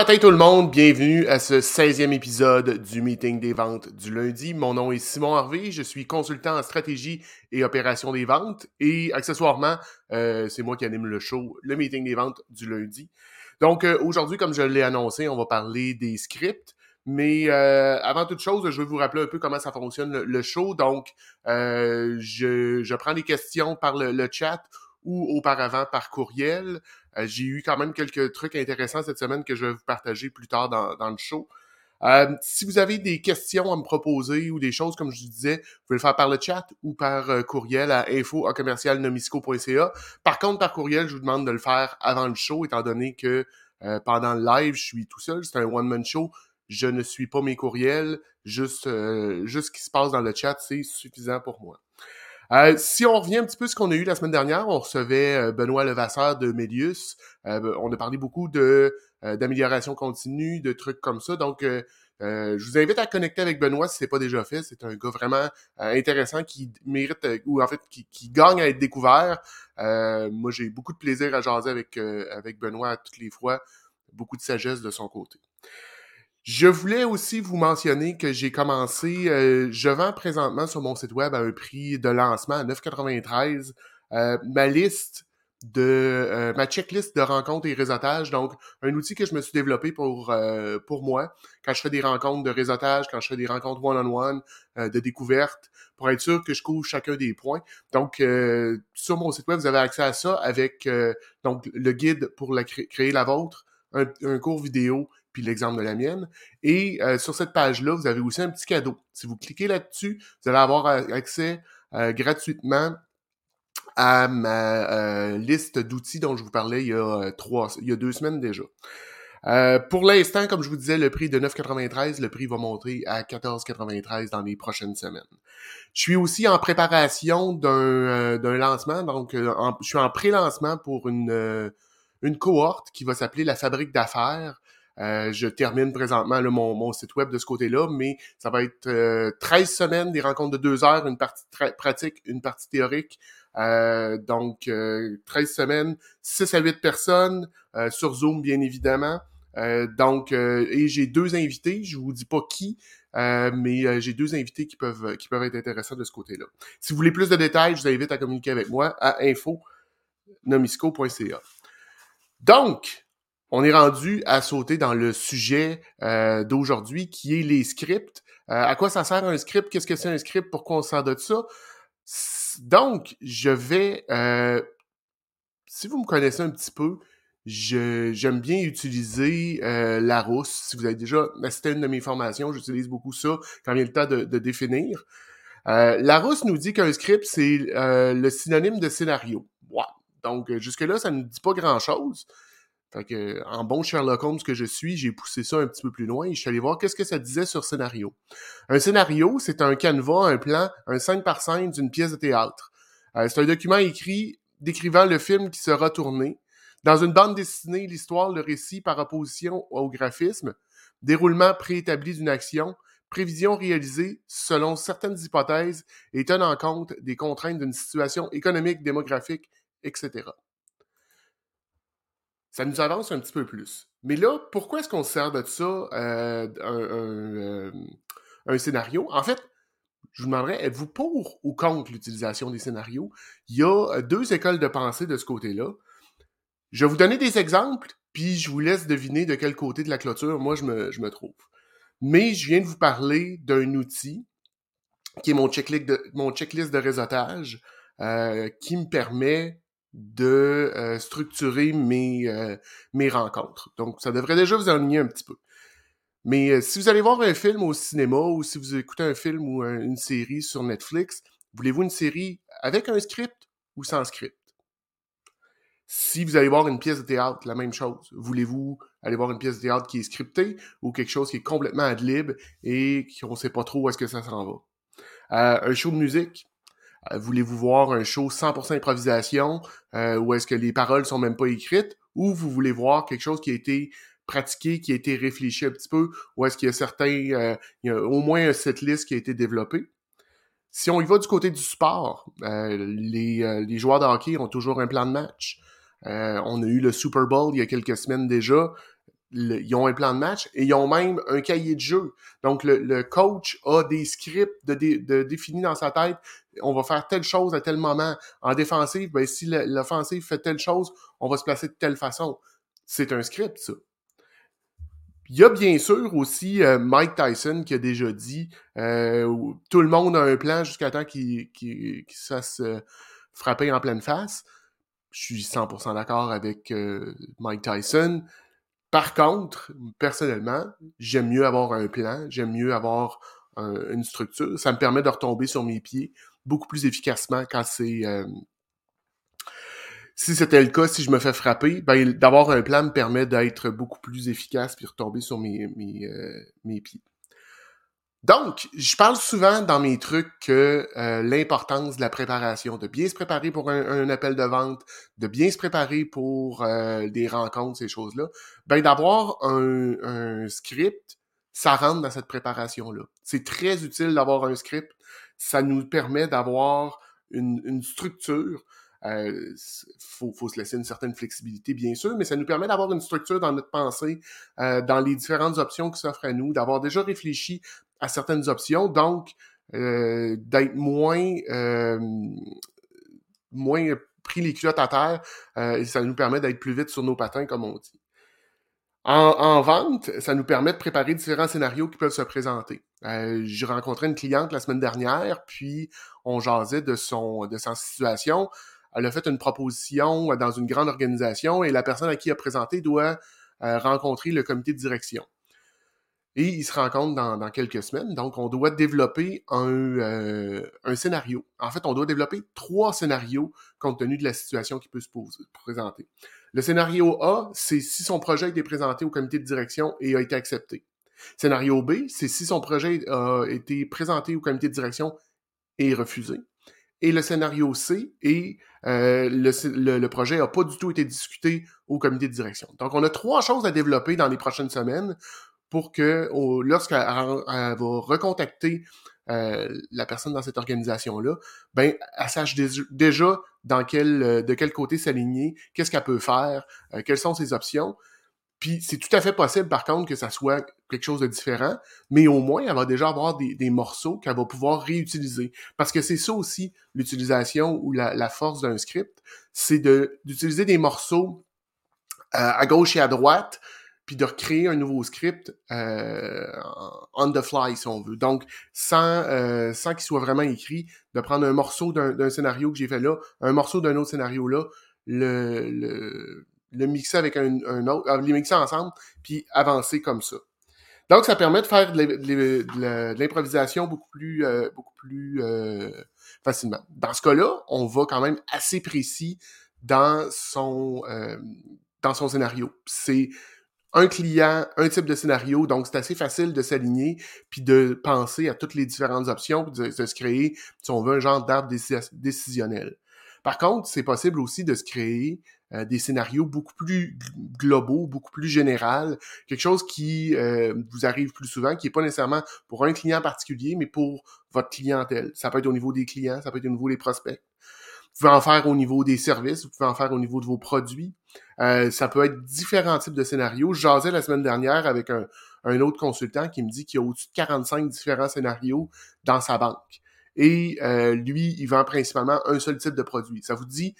Matin tout le monde, bienvenue à ce 16e épisode du meeting des ventes du lundi. Mon nom est Simon Harvey, je suis consultant en stratégie et opération des ventes et accessoirement, euh, c'est moi qui anime le show, le meeting des ventes du lundi. Donc euh, aujourd'hui, comme je l'ai annoncé, on va parler des scripts. Mais euh, avant toute chose, je vais vous rappeler un peu comment ça fonctionne le, show. Donc, je, prends des questions par le chat ou auparavant par courriel. Euh, j'ai eu quand même quelques trucs intéressants cette semaine que je vais vous partager plus tard dans, le show. Euh, si vous avez des questions à me proposer ou des choses, comme je vous disais, vous pouvez le faire par le chat ou par euh, courriel à info.commercialnomisco.ca. Par contre, par courriel, je vous demande de le faire avant le show, étant donné que pendant le live, je suis tout seul, c'est un one-man show. Je ne suis pas mes courriels, juste, juste ce qui se passe dans le chat, c'est suffisant pour moi. Euh, si on revient un petit peu à ce qu'on a eu la semaine dernière, on recevait euh, Benoît Levasseur de Mélius. Euh, ben, on a parlé beaucoup de d'amélioration continue, de trucs comme ça. Donc, je vous invite à connecter avec Benoît si ce n'est pas déjà fait. C'est un gars vraiment intéressant qui mérite, ou en fait, qui, qui gagne à être découvert. moi, j'ai beaucoup de plaisir à jaser avec, avec Benoît toutes les fois. Beaucoup de sagesse de son côté. Je voulais aussi vous mentionner que j'ai commencé, euh, je vends présentement sur mon site web à un prix de lancement à 9,93 euh, ma liste de euh, ma checklist de rencontres et réseautage. Donc, un outil que je me suis développé pour, pour moi, quand je fais des rencontres de réseautage, quand je fais des rencontres one-on-one, de découverte, pour être sûr que je couvre chacun des points. Donc, sur mon site web, vous avez accès à ça avec donc le guide pour créer la vôtre, un cours vidéo puis l'exemple de la mienne. Et euh, sur cette page-là, vous avez aussi un petit cadeau. Si vous cliquez là-dessus, vous allez avoir euh, accès euh, gratuitement à ma liste d'outils dont je vous parlais il y a trois, il y a deux semaines déjà. pour l'instant, comme je vous disais, le prix de 9,93, le prix va monter à 14,93 dans les prochaines semaines. Je suis aussi en préparation d'un lancement, donc je suis en pré-lancement pour une, une cohorte qui va s'appeler la Fabrique d'affaires. Euh, je termine présentement mon, site web de ce côté-là, mais ça va être 13 euh, semaines, des rencontres de deux heures, une partie pratique, une partie théorique. Euh, donc, 13 semaines, 6 à 8 personnes sur Zoom, bien évidemment. donc, et j'ai deux invités, je vous dis pas qui, mais j'ai deux invités qui peuvent, qui peuvent être intéressants de ce côté-là. Si vous voulez plus de détails, je vous invite à communiquer avec moi à info.nomisco.ca. Donc, on est rendu à sauter dans le sujet euh, d'aujourd'hui qui est les scripts. Euh, à quoi ça sert un script? Qu'est-ce que c'est un script? Pourquoi on sert de ça? Donc, je vais... Euh, si vous me connaissez un petit peu, j'aime bien utiliser euh, Larousse. Si vous avez déjà assisté à une de mes formations, j'utilise beaucoup ça quand vient le temps de, définir. Euh, Larousse nous dit qu'un script, c'est le synonyme de scénario. Donc, jusque-là, ça ne dit pas grand-chose. Fait que, en bon Sherlock Holmes que je suis, j'ai poussé ça un petit peu plus loin et je suis allé voir qu'est-ce que ça disait sur scénario. Un scénario, c'est un canevas, un plan, un scène par scène d'une pièce de théâtre. Euh, c'est un document écrit décrivant le film qui sera tourné. Dans une bande dessinée, l'histoire, le récit par opposition au graphisme, déroulement préétabli d'une action, prévision réalisée selon certaines hypothèses et tenant compte des contraintes d'une situation économique, démographique, etc ça nous avance un petit peu plus. Mais là, pourquoi est-ce qu'on se sert de ça, euh, un, un, scénario? En fait, je vous demanderais, êtes-vous pour ou contre l'utilisation des scénarios? Il y a euh, deux écoles de pensée de ce côté-là. Je vais vous donner des exemples, puis je vous laisse deviner de quel côté de la clôture moi je me, je me trouve. Mais je viens de vous parler d'un outil qui est mon checklist de, mon checklist de réseautage euh, qui me permet de euh, structurer mes, euh, mes rencontres. Donc, ça devrait déjà vous ennuyer un petit peu. Mais euh, si vous allez voir un film au cinéma ou si vous écoutez un film ou une série sur Netflix, voulez-vous une série avec un script ou sans script? Si vous allez voir une pièce de théâtre, la même chose. Voulez-vous aller voir une pièce de théâtre qui est scriptée ou quelque chose qui est complètement ad lib et qu'on ne sait pas trop où est-ce que ça s'en va? un show de musique, voulez-vous voir un show 100% improvisation euh, où est-ce que les paroles sont même pas écrites ou vous voulez voir quelque chose qui a été pratiqué, qui a été réfléchi un petit peu ou est-ce qu'il y a certains, euh, il y a au moins un setlist qui a été développé? Si on y va du côté du sport, les, les, joueurs de hockey ont toujours un plan de match. on a eu le Super Bowl il y a quelques semaines déjà. ils ont un plan de match et ils ont même un cahier de jeu. Donc, le, coach a des scripts de, de, définis dans sa tête. On va faire telle chose à tel moment. En défensive, ben, si l'offensive fait telle chose, on va se placer de telle façon. C'est un script, ça. Il y a bien sûr aussi euh, Mike Tyson qui a déjà dit euh, tout le monde a un plan jusqu'à temps qu'il qu se fasse euh, en pleine face. Je suis 100% d'accord avec Mike Tyson. Par contre, personnellement, j'aime mieux avoir un plan, j'aime mieux avoir une structure. Ça me permet de retomber sur mes pieds beaucoup plus efficacement quand c'est... Euh, si c'était le cas, si je me fais frapper, ben, d'avoir un plan me permet d'être beaucoup plus efficace puis retomber sur mes, mes, euh, mes pieds. Donc, je parle souvent dans mes trucs que euh, l'importance de la préparation, de bien se préparer pour un, appel de vente, de bien se préparer pour euh, des rencontres, ces choses-là, ben d'avoir un, script, ça rentre dans cette préparation-là. C'est très utile d'avoir un script. Ça nous permet d'avoir une, une structure. Euh, faut, faut se laisser une certaine flexibilité, bien sûr, mais ça nous permet d'avoir une structure dans notre pensée, euh, dans les différentes options qui s'offrent à nous, d'avoir déjà réfléchi à certaines options, donc euh, d'être moins euh, moins pris les culottes à terre, euh, et ça nous permet d'être plus vite sur nos patins, comme on dit. En, vente, ça nous permet de préparer différents scénarios qui peuvent se présenter. J'ai rencontré une cliente la semaine dernière, puis on jasait de son de sa situation. Elle a fait une proposition dans une grande organisation et la personne à qui elle a présenté doit rencontrer le comité de direction et il se rencontre dans, dans, quelques semaines. Donc, on doit développer un, euh, un, scénario. En fait, on doit développer trois scénarios compte tenu de la situation qui peut se présenter. Le scénario A, c'est si son projet a été présenté au comité de direction et a été accepté. Scénario B, c'est si son projet a été présenté au comité de direction et refusé. Et le scénario C est euh, le, projet n'a pas du tout été discuté au comité de direction. Donc, on a trois choses à développer dans les prochaines semaines pour que lorsqu'elle va recontacter euh, la personne dans cette organisation-là, ben, elle sache déjà euh, de quel côté s'aligner, qu'est-ce qu'elle peut faire, euh, quelles sont ses options. Puis c'est tout à fait possible, par contre, que ça soit quelque chose de différent, mais au moins, elle va déjà avoir des, des morceaux qu'elle va pouvoir réutiliser. Parce que c'est ça aussi, l'utilisation ou la, la force d'un script, c'est d'utiliser des morceaux à gauche et à droite, puis de recréer un nouveau script euh, on the fly, si on veut. Donc, sans, euh, sans qu'il soit vraiment écrit, de prendre un morceau d'un scénario que j'ai fait là, un morceau d'un autre scénario là, le, le, le mixer avec un, autre, euh, les mixer ensemble, puis avancer comme ça. Donc, ça permet de faire de l'improvisation beaucoup plus, euh, beaucoup plus euh, facilement. Dans ce cas-là, on va quand même assez précis dans son, euh, dans son scénario. C'est un client, un type de scénario, donc c'est assez facile de s'aligner, puis de penser à toutes les différentes options, puis de, se créer, si on veut, un genre d'arbre décisionnel. Par contre, c'est possible aussi de se créer euh, des scénarios beaucoup plus globaux, beaucoup plus général, quelque chose qui euh, vous arrive plus souvent, qui n'est pas nécessairement pour un client particulier, mais pour votre clientèle. Ça peut être au niveau des clients, ça peut être au niveau des prospects. Vous pouvez en faire au niveau des services, vous pouvez en faire au niveau de vos produits. Euh, ça peut être différents types de scénarios. Je jasais la semaine dernière avec un, autre consultant qui me dit qu'il y a au-dessus de 45 différents scénarios dans sa banque. Et lui, il vend principalement un seul type de produit. Ça vous dit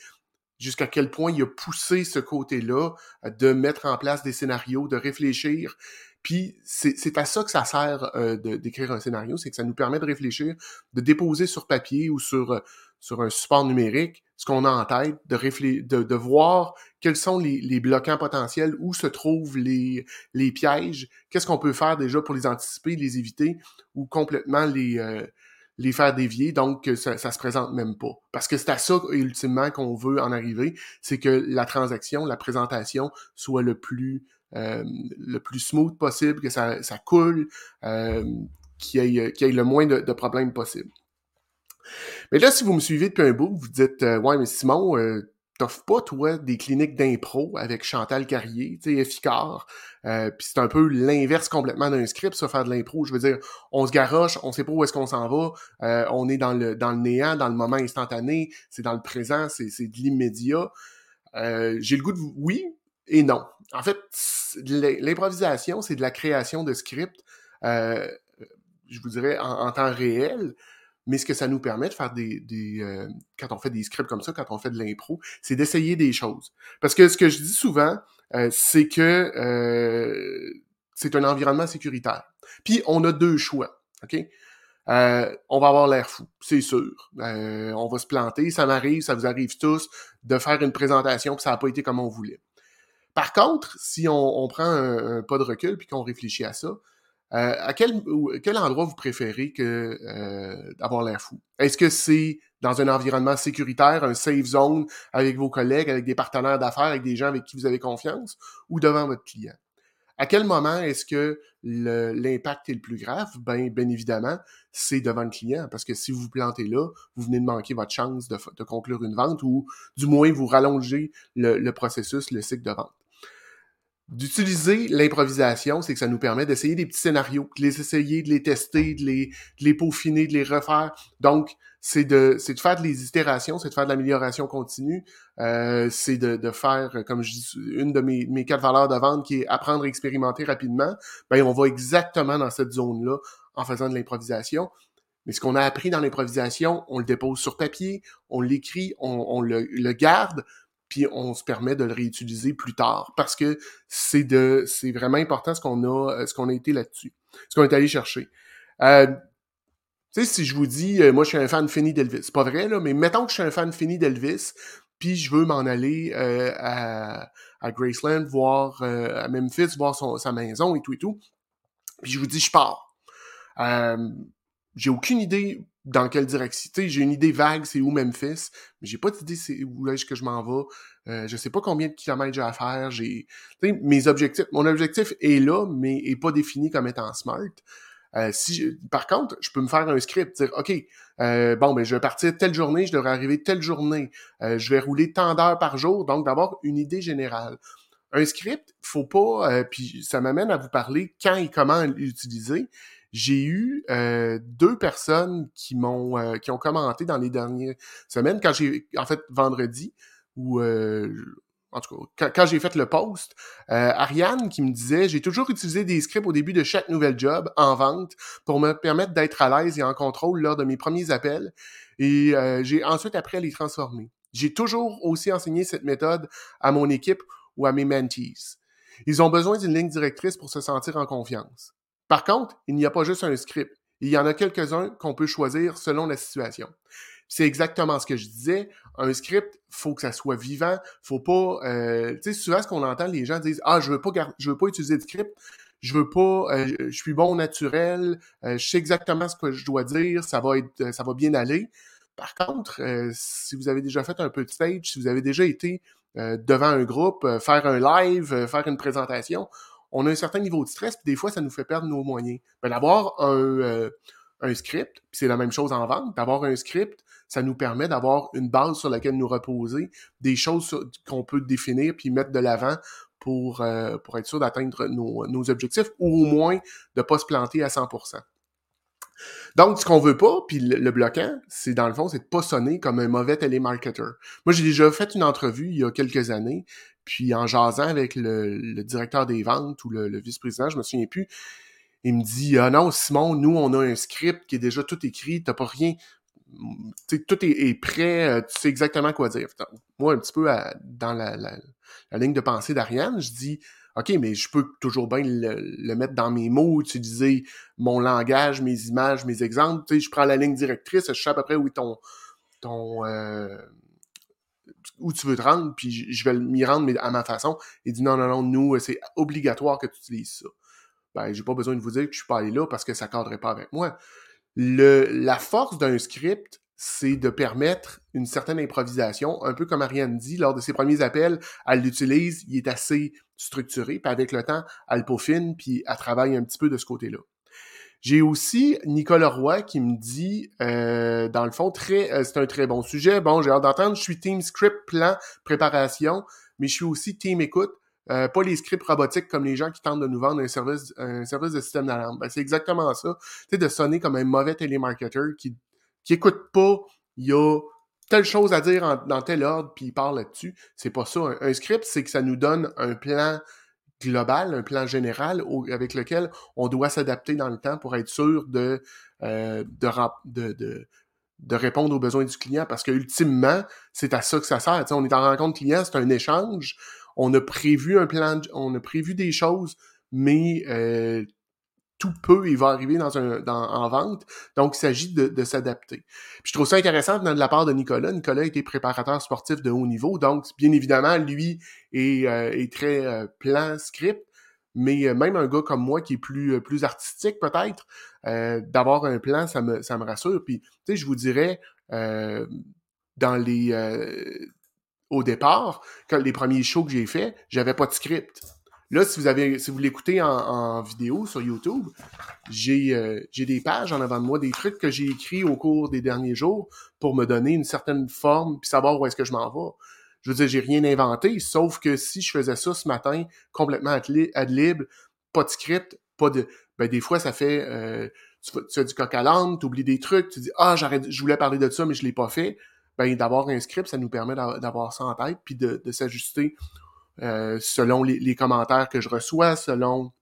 jusqu'à quel point il a poussé ce côté-là de mettre en place des scénarios, de réfléchir. Puis c'est à ça que ça sert euh, d'écrire un scénario, c'est que ça nous permet de réfléchir, de déposer sur papier ou sur sur un support numérique ce qu'on a en tête, de, de, de voir quels sont les, les, bloquants potentiels, où se trouvent les, les pièges, qu'est-ce qu'on peut faire déjà pour les anticiper, les éviter ou complètement les, euh, les faire dévier, donc ça, ça se présente même pas. Parce que c'est à ça ultimement qu'on veut en arriver, c'est que la transaction, la présentation soit le plus euh, le plus smooth possible, que ça, ça coule, euh, qu'il y, ait, ait le moins de, de problèmes possible. Mais là, si vous me suivez depuis un bout, vous dites euh, Ouais, mais Simon, euh, t'offres pas, toi, des cliniques d'impro avec Chantal Carrier, tu sais, efficace. Euh, Puis c'est un peu l'inverse complètement d'un script, ça, faire de l'impro. Je veux dire, on se garoche, on sait pas où est-ce qu'on s'en va, euh, on est dans le, dans le néant, dans le moment instantané, c'est dans le présent, c'est de l'immédiat. J'ai le goût de... Oui et non. En fait, l'improvisation, c'est de la création de scripts, euh, je vous dirais, en, temps réel. Mais ce que ça nous permet de faire des, euh, quand on fait des scripts comme ça, quand on fait de l'impro, c'est d'essayer des choses. Parce que ce que je dis souvent, euh, c'est que c'est un environnement sécuritaire. Puis on a deux choix, ok? On va avoir l'air fou, c'est sûr. on va se planter, ça m'arrive, ça vous arrive tous, de faire une présentation, puis ça n'a pas été comme on voulait. Par contre, si on, prend un, pas de recul puis qu'on réfléchit à ça, euh, à quel, quel endroit vous préférez que euh, d'avoir l'air fou? Est-ce que c'est dans un environnement sécuritaire, un safe zone avec vos collègues, avec des partenaires d'affaires, avec des gens avec qui vous avez confiance, ou devant votre client? À quel moment est-ce que l'impact est le plus grave? Ben, bien évidemment, c'est devant le client, parce que si vous vous plantez là, vous venez de manquer votre chance de, conclure une vente ou du moins vous rallongez le processus, le cycle de vente d'utiliser l'improvisation, c'est que ça nous permet d'essayer des petits scénarios, de les essayer, de les tester, de les, de les peaufiner, de les refaire. Donc, c'est de, c'est de faire des itérations, c'est de faire de l'amélioration continue, euh, c'est de, de faire, comme je dis, une de mes, mes quatre valeurs de vente qui est apprendre à expérimenter rapidement. Ben, on va exactement dans cette zone-là en faisant de l'improvisation. Mais ce qu'on a appris dans l'improvisation, on le dépose sur papier, on l'écrit, on, on le, le garde, puis on se permet de le réutiliser plus tard parce que c'est de c'est vraiment important ce qu'on a euh, ce qu'on a été là-dessus, ce qu'on est allé chercher. Euh, tu sais, si je vous dis, euh, moi je suis un fan fini d'Elvis, c'est pas vrai là, mais mettons que je suis un fan fini d'Elvis, puis je veux m'en aller à, à Graceland, voir à Memphis, voir sa maison et tout et tout, puis je vous dis je pars. j'ai aucune idée dans quelle direction. J'ai une idée vague, c'est où Memphis, mais j'ai pas d'idée c'est où est-ce que je m'en vais. Euh, je sais pas combien de kilomètres j'ai à faire. J'ai, mes objectifs, mon objectif est là, mais est pas défini comme étant smart. Euh, si par contre, je peux me faire un script, dire OK, euh, bon ben je vais partir telle journée, je devrais arriver telle journée, euh, je vais rouler tant d'heures par jour, donc d'avoir une idée générale. Un script, faut pas, puis ça m'amène à vous parler quand et comment l'utiliser j'ai eu euh, deux personnes qui m'ont euh, qui ont commenté dans les dernières semaines quand j'ai en fait vendredi ou euh, en tout cas quand, j'ai fait le post Ariane qui me disait j'ai toujours utilisé des scripts au début de chaque nouvel job en vente pour me permettre d'être à l'aise et en contrôle lors de mes premiers appels et j'ai ensuite appris à les transformer. J'ai toujours aussi enseigné cette méthode à mon équipe ou à mes mentees. Ils ont besoin d'une ligne directrice pour se sentir en confiance par contre, il n'y a pas juste un script. Il y en a quelques-uns qu'on peut choisir selon la situation. C'est exactement ce que je disais. Un script, faut que ça soit vivant. Faut pas, euh, tu sais, souvent ce qu'on entend, les gens disent ah je veux pas, je veux pas utiliser de script. Je veux pas, euh, je suis bon naturel. Euh, je sais exactement ce que je dois dire. Ça va être, ça va bien aller. Par contre, si vous avez déjà fait un peu de stage, si vous avez déjà été devant un groupe, faire un live, faire une présentation, on a un certain niveau de stress, puis des fois, ça nous fait perdre nos moyens. Ben, d'avoir un, euh, un script, puis c'est la même chose en vente, d'avoir un script, ça nous permet d'avoir une base sur laquelle nous reposer, des choses qu'on peut définir puis mettre de l'avant pour, euh, pour être sûr d'atteindre nos, objectifs ou au moins de pas se planter à 100%. Donc, ce qu'on veut pas, puis le, bloquant, c'est dans le fond, c'est de pas sonner comme un mauvais télémarketer. Moi, j'ai déjà fait une entrevue il y a quelques années, puis en jasant avec le, directeur des ventes ou le, vice-président, je me souviens plus, il me dit Ah non, Simon, nous, on a un script qui est déjà tout écrit, t'as pas rien. tout est, prêt, euh, tu sais exactement quoi dire. Moi, un petit peu dans la, ligne de pensée d'Ariane, je dis OK, mais je peux toujours bien le, mettre dans mes mots, utiliser mon langage, mes images, mes exemples. Tu sais, je prends la ligne directrice, je sais à peu près où est ton, ton, euh, où tu veux te rendre, puis je vais m'y rendre mais à ma façon. Il dit non, non, non, nous, c'est obligatoire que tu utilises ça. Ben, j'ai pas besoin de vous dire que je suis pas allé là parce que ça cadrait pas avec moi. La force d'un script, c'est de permettre une certaine improvisation, un peu comme Ariane dit, lors de ses premiers appels, elle l'utilise, il est assez structuré, puis avec le temps, elle peaufine, puis elle travaille un petit peu de ce côté-là. J'ai aussi Nicolas Roy qui me dit, euh, dans le fond, très, euh, c'est un très bon sujet. Bon, j'ai hâte d'entendre. Je suis team script, plan, préparation, mais je suis aussi team écoute. Euh, pas les scripts robotiques comme les gens qui tentent de nous vendre un service, un service de système d'alarme. Ben, c'est exactement ça. Tu de sonner comme un mauvais télémarketer qui, qui écoute pas, il y a telle chose à dire dans tel ordre, puis il parle là-dessus. C'est pas ça. Un script, c'est que ça nous donne un plan global, un plan général avec lequel on doit s'adapter dans le temps pour être sûr de, euh, de, de, de, répondre aux besoins du client. Parce que ultimement, c'est à ça que ça sert. on est en rencontre client, c'est un échange. On a prévu un plan, on a prévu des choses, mais euh, tout peu, il va arriver dans un, dans, en vente. Donc, il s'agit de, de s'adapter. Je trouve ça intéressant de la part de Nicolas. Nicolas était préparateur sportif de haut niveau. Donc, bien évidemment, lui est, euh, très euh, plan script. Mais euh, même un gars comme moi qui est plus, plus artistique peut-être, d'avoir un plan, ça me, ça me rassure. Puis, tu sais, je vous dirais, dans les... au départ, quand les premiers shows que j'ai faits, j'avais pas de script. Là, si vous avez, si vous l'écoutez en, vidéo sur YouTube, j'ai euh, j'ai des pages en avant de moi, des trucs que j'ai écrits au cours des derniers jours pour me donner une certaine forme puis savoir où est-ce que je m'en vais. Je veux dire, j'ai rien inventé, sauf que si je faisais ça ce matin, complètement ad libre, pas de script, pas de. Ben, des fois, ça fait. Euh, tu, tu, as du coq à l'âne, tu oublies des trucs, tu dis Ah, je voulais parler de ça, mais je l'ai pas fait. Ben, d'avoir un script, ça nous permet d'avoir ça en tête, puis de, de s'ajuster euh, selon les, commentaires que je reçois, selon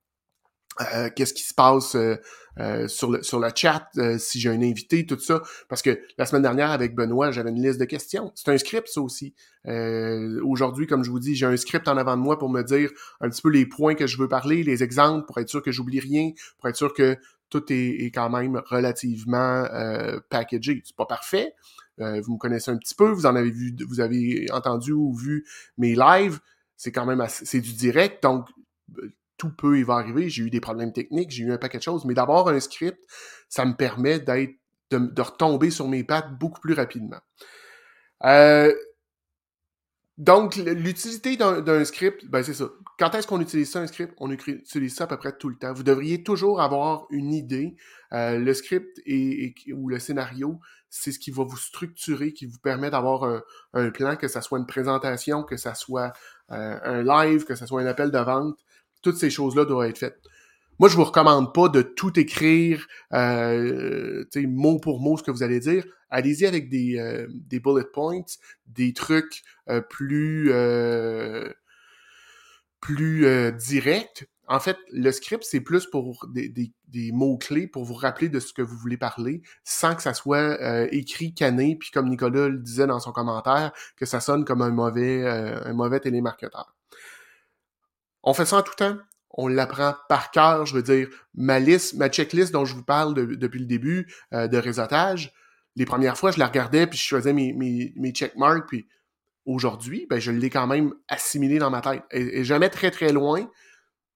euh, qu'est-ce qui se passe euh, sur, le, sur le chat, si j'ai un invité, tout ça. Parce que la semaine dernière, avec Benoît, j'avais une liste de questions. C'est un script, ça aussi. Aujourd'hui, comme je vous dis, j'ai un script en avant de moi pour me dire un petit peu les points que je veux parler, les exemples, pour être sûr que j'oublie rien, pour être sûr que tout est, est quand même relativement packagé. C'est pas parfait. vous me connaissez un petit peu, vous en avez vu, vous avez entendu ou vu mes lives c'est quand même c'est du direct, donc euh, tout peut y va arriver. J'ai eu des problèmes techniques, j'ai eu un paquet de choses, mais d'avoir un script, ça me permet d'être de, retomber sur mes pattes beaucoup plus rapidement. Euh, donc, l'utilité d'un script, ben c'est ça. Quand est-ce qu'on utilise ça, un script? On utilise ça à peu près tout le temps. Vous devriez toujours avoir une idée. Euh, le script et, ou le scénario, c'est ce qui va vous structurer, qui vous permet d'avoir un, un, plan, que ça soit une présentation, que ça soit un live, que ce soit un appel de vente, toutes ces choses-là doivent être faites. Moi, je vous recommande pas de tout écrire euh, mot pour mot ce que vous allez dire. Allez-y avec des, euh, des bullet points, des trucs euh, plus plus directs. En fait, le script, c'est plus pour des, mots-clés pour vous rappeler de ce que vous voulez parler, sans que ça soit euh, écrit, cané, puis comme Nicolas le disait dans son commentaire, que ça sonne comme un mauvais, euh, un mauvais télémarketeur. On fait ça en tout temps. On l'apprend par cœur, je veux dire, ma liste, ma checklist dont je vous parle depuis le début euh, de réseautage, les premières fois, je la regardais, puis je faisais mes, mes, mes checkmarks, puis aujourd'hui, ben, je l'ai quand même assimilé dans ma tête. et jamais très très loin,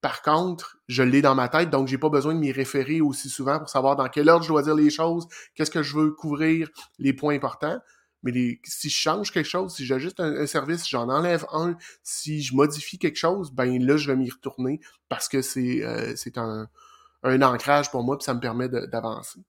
par contre, je l'ai dans ma tête, donc j'ai pas besoin de m'y référer aussi souvent pour savoir dans quel ordre je dois dire les choses, qu'est-ce que je veux couvrir, les points importants. Mais si je change quelque chose, si j'ajuste un, service, j'en enlève un, si je modifie quelque chose, ben là, je vais m'y retourner parce que c'est euh, un, un ancrage pour moi, puis ça me permet d'avancer.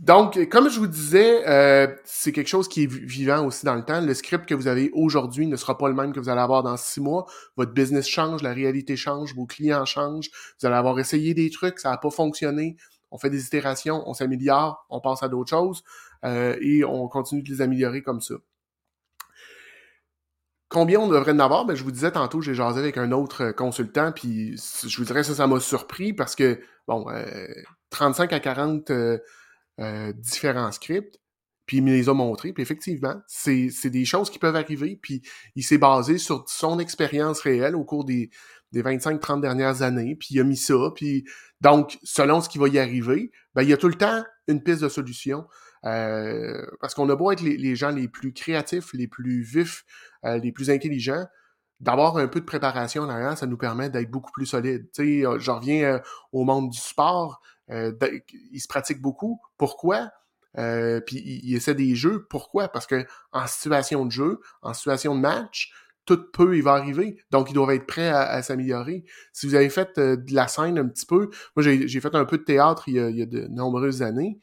Donc, comme je vous disais, euh, c'est quelque chose qui est vivant aussi dans le temps. Le script que vous avez aujourd'hui ne sera pas le même que vous allez avoir dans six mois. Votre business change, la réalité change, vos clients changent. Vous allez avoir essayé des trucs, ça n'a pas fonctionné. On fait des itérations, on s'améliore, on passe à d'autres choses euh, et on continue de les améliorer comme ça. Combien on devrait en avoir? Ben, je vous disais tantôt, j'ai jasé avec un autre consultant, puis je vous dirais ça, ça m'a surpris parce que, bon, 35 euh, à 40 euh, différents scripts, puis il me les a montrés, puis effectivement, c'est des choses qui peuvent arriver, puis il s'est basé sur son expérience réelle au cours des, des 25-30 dernières années, puis il a mis ça, puis donc, selon ce qui va y arriver, ben, il y a tout le temps une piste de solution, euh, parce qu'on a beau être les, gens les plus créatifs, les plus vifs, euh, les plus intelligents, d'avoir un peu de préparation en arrière, ça nous permet d'être beaucoup plus solide. Tu sais, je reviens au monde du sport, euh, il se pratique beaucoup. Pourquoi? Euh, puis il, essaie des jeux. Pourquoi? Parce que en situation de jeu, en situation de match, tout peut y va arriver. Donc, ils doivent être prêts à, s'améliorer. Si vous avez fait euh, de la scène un petit peu, moi j'ai fait un peu de théâtre il y a, de nombreuses années.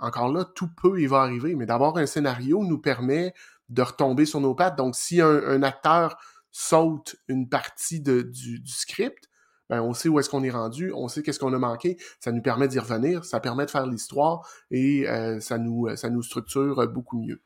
Encore là, tout peut y va arriver. Mais d'avoir un scénario nous permet de retomber sur nos pattes. Donc, si un, acteur saute une partie de, du script, ben, on sait où est-ce qu'on est rendu, on sait qu'est-ce qu'on a manqué, ça nous permet d'y revenir, ça permet de faire l'histoire et euh, ça, nous, ça nous structure beaucoup mieux.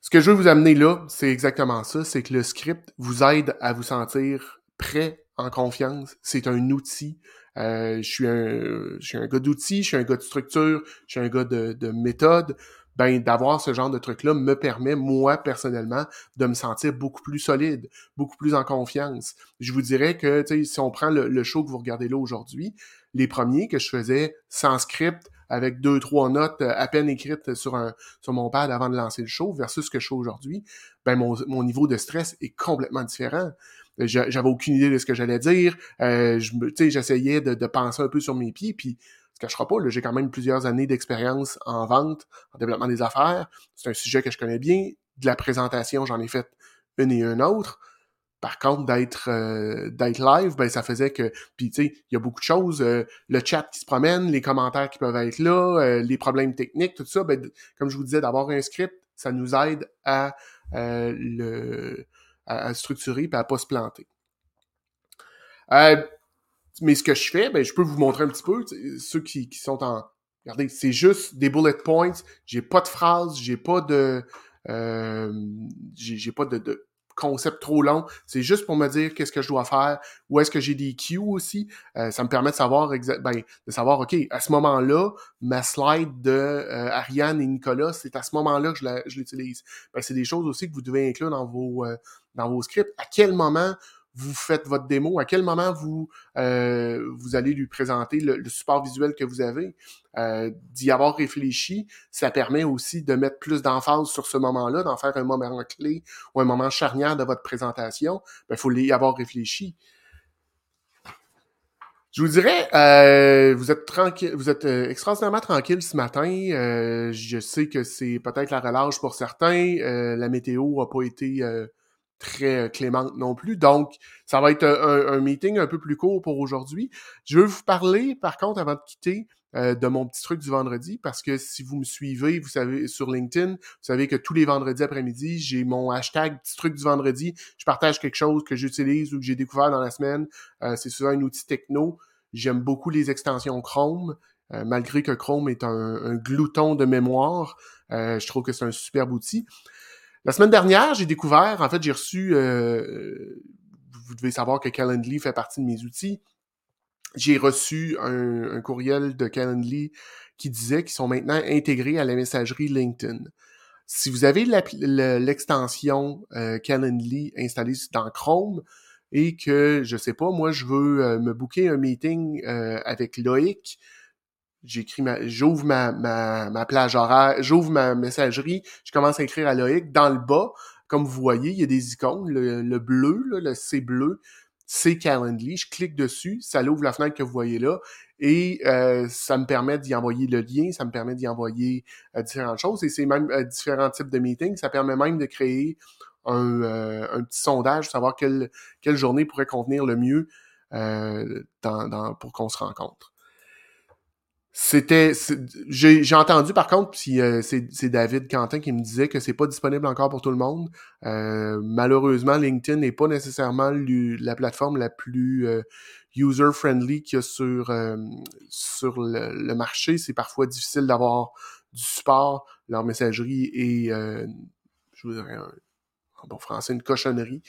Ce que je veux vous amener là, c'est exactement ça, c'est que le script vous aide à vous sentir prêt, en confiance. C'est un outil. Euh, je, suis un, je suis un gars d'outils, je suis un gars de structure, je suis un gars de, de méthode ben d'avoir ce genre de truc-là me permet, moi, personnellement, de me sentir beaucoup plus solide, beaucoup plus en confiance. Je vous dirais que, si on prend le, show que vous regardez là aujourd'hui, les premiers que je faisais sans script, avec deux, trois notes euh, à peine écrites sur, un, sur mon pad avant de lancer le show, versus ce que je fais aujourd'hui, ben mon, mon niveau de stress est complètement différent j'avais aucune idée de ce que j'allais dire. Euh, j'essayais de, de, penser un peu sur mes pieds, puis se cachera pas, j'ai quand même plusieurs années d'expérience en vente, en développement des affaires. C'est un sujet que je connais bien. De la présentation, j'en ai fait une et une autre. Par contre, d'être euh, d'être live, ben ça faisait que. Puis tu sais, il y a beaucoup de choses. Euh, le chat qui se promène, les commentaires qui peuvent être là, euh, les problèmes techniques, tout ça. Ben, comme je vous disais, d'avoir un script, ça nous aide à le à, structurer et à pas se planter. Euh, mais ce que je fais, ben, je peux vous montrer un petit peu, ceux qui, qui sont en... Regardez, c'est juste des bullet points, j'ai pas de phrases, j'ai pas de... Euh, j'ai pas de, de, concept trop long. C'est juste pour me dire qu'est-ce que je dois faire, où est-ce que j'ai des cues aussi. Euh, ça me permet de savoir ben, de savoir, OK, à ce moment-là, ma slide de euh, Ariane et Nicolas, c'est à ce moment-là que je l'utilise. Ben, c'est des choses aussi que vous devez inclure dans vos, euh, dans vos scripts. À quel moment vous faites votre démo, à quel moment vous, euh, vous allez lui présenter le, support visuel que vous avez, euh, d'y avoir réfléchi, ça permet aussi de mettre plus d'emphase sur ce moment-là, d'en faire un moment clé ou un moment charnière de votre présentation. Il ben, faut y avoir réfléchi. Je vous dirais, euh, vous êtes tranquille, vous êtes euh, extraordinairement tranquille ce matin. Euh, je sais que c'est peut-être la relâche pour certains. la météo a pas été très euh, clémente non plus. Donc, ça va être un, meeting un peu plus court pour aujourd'hui. Je veux vous parler, par contre, avant de quitter, euh, de mon petit truc du vendredi, parce que si vous me suivez, vous savez, sur LinkedIn, vous savez que tous les vendredis après-midi, j'ai mon hashtag petit truc du vendredi. Je partage quelque chose que j'utilise ou que j'ai découvert dans la semaine. Euh, c'est souvent un outil techno. J'aime beaucoup les extensions Chrome. malgré que Chrome est un, un glouton de mémoire, je trouve que c'est un superbe outil. La semaine dernière, j'ai découvert, en fait, j'ai reçu, euh, vous devez savoir que Calendly fait partie de mes outils. J'ai reçu un, courriel de Calendly qui disait qu'ils sont maintenant intégrés à la messagerie LinkedIn. Si vous avez l'extension euh, Calendly installée dans Chrome et que, je sais pas, moi, je veux euh, me booker un meeting avec Loïc, j'écris ma, j'ouvre ma, ma, ma plage horaire, j'ouvre ma messagerie, je commence à écrire à Loïc. Dans le bas, comme vous voyez, il y a des icônes, le, bleu, le C bleu, c'est Calendly. Je clique dessus, ça l'ouvre la fenêtre que vous voyez là, et euh, ça me permet d'y envoyer le lien, ça me permet d'y envoyer euh, différentes choses, et c'est même euh, différents types de meetings. Ça permet même de créer un, un petit sondage, savoir quelle, quelle journée pourrait convenir le mieux dans, dans, pour qu'on se rencontre. C'était, j'ai entendu par contre, puis euh, c'est David Quentin qui me disait que c'est pas disponible encore pour tout le monde. Euh, malheureusement, LinkedIn n'est pas nécessairement la plateforme la plus euh, user friendly qu'il y a sur sur le, marché. C'est parfois difficile d'avoir du support. Leur messagerie est, je vous dirais, en bon français, une cochonnerie.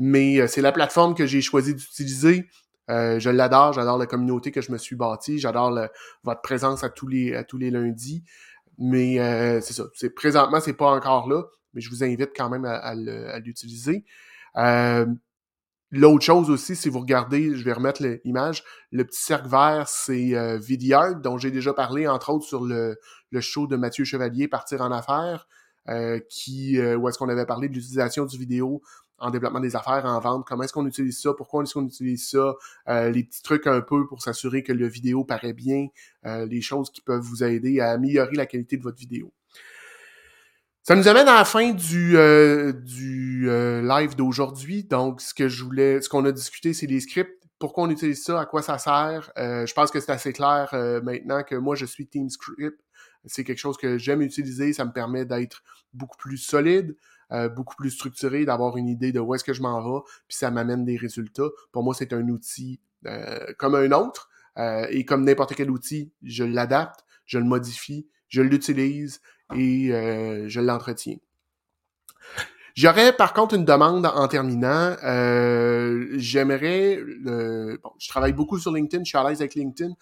Mais c'est la plateforme que j'ai choisi d'utiliser. Euh, je l'adore, j'adore la communauté que je me suis bâtie, j'adore votre présence à tous les, à tous les lundis. Mais euh, c'est ça. C'est, présentement, c'est pas encore là, mais je vous invite quand même à, l'utiliser. Euh, l'autre chose aussi, si vous regardez, je vais remettre l'image, le petit cercle vert, c'est euh, Vidyard, dont j'ai déjà parlé, entre autres, sur le, le show de Mathieu Chevalier, Partir en affaires, qui, où est-ce qu'on avait parlé de l'utilisation du vidéo en développement des affaires, en vente, comment est-ce qu'on utilise ça, pourquoi est-ce qu'on utilise ça, euh, les petits trucs un peu pour s'assurer que le vidéo paraît bien, euh, les choses qui peuvent vous aider à améliorer la qualité de votre vidéo. Ça nous amène à la fin du, euh, live d'aujourd'hui. Donc, ce que je voulais, ce qu'on a discuté, c'est les scripts. Pourquoi on utilise ça, à quoi ça sert? je pense que c'est assez clair maintenant que moi, je suis TeamScript. C'est quelque chose que j'aime utiliser. Ça me permet d'être beaucoup plus solide. Euh, beaucoup plus structuré, d'avoir une idée de où est-ce que je m'en vais, puis ça m'amène des résultats. Pour moi, c'est un outil euh, comme un autre, euh, et comme n'importe quel outil, je l'adapte, je le modifie, je l'utilise et je l'entretiens. J'aurais par contre une demande en terminant. J'aimerais, bon, je travaille beaucoup sur LinkedIn, je suis à l'aise avec LinkedIn,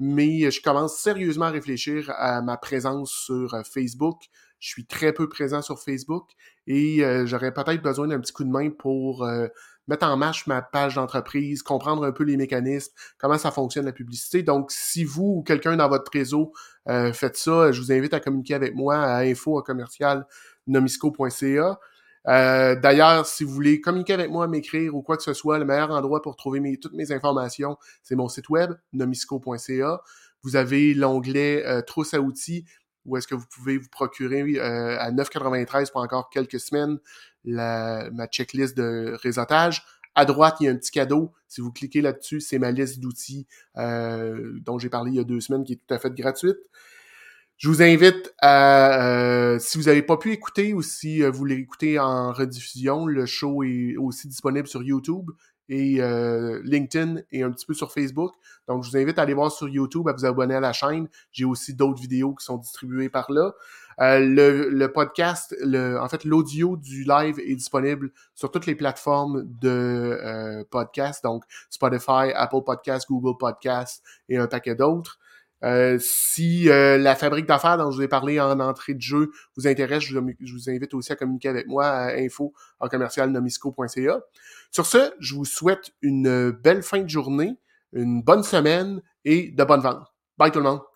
mais je commence sérieusement à réfléchir à ma présence sur Facebook. Je suis très peu présent sur Facebook et euh, j'aurais peut-être besoin d'un petit coup de main pour euh, mettre en marche ma page d'entreprise, comprendre un peu les mécanismes, comment ça fonctionne la publicité. Donc, si vous ou quelqu'un dans votre réseau euh, faites ça, je vous invite à communiquer avec moi à info commercial nomisco.ca. Euh, D'ailleurs, si vous voulez communiquer avec moi, m'écrire ou quoi que ce soit, le meilleur endroit pour trouver mes, toutes mes informations, c'est mon site web, nomisco.ca. Vous avez l'onglet euh, Trousse à outils où est-ce que vous pouvez vous procurer euh, à 9,93 pour encore quelques semaines la, ma checklist de réseautage? À droite, il y a un petit cadeau. Si vous cliquez là-dessus, c'est ma liste d'outils euh, dont j'ai parlé il y a deux semaines, qui est tout à fait gratuite. Je vous invite à, euh, si vous n'avez pas pu écouter ou si vous l'écoutez en rediffusion, le show est aussi disponible sur YouTube et euh, LinkedIn et un petit peu sur Facebook. Donc, je vous invite à aller voir sur YouTube, à vous abonner à la chaîne. J'ai aussi d'autres vidéos qui sont distribuées par là. Euh, le, podcast, le, en fait, l'audio du live est disponible sur toutes les plateformes de euh, podcast, donc Spotify, Apple Podcast, Google Podcast et un paquet d'autres. Euh, si euh, la fabrique d'affaires dont je vous ai parlé en entrée de jeu vous intéresse, je vous, invite aussi à communiquer avec moi à info en commercial Sur ce, je vous souhaite une belle fin de journée, une bonne semaine et de bonnes ventes. Bye tout le monde!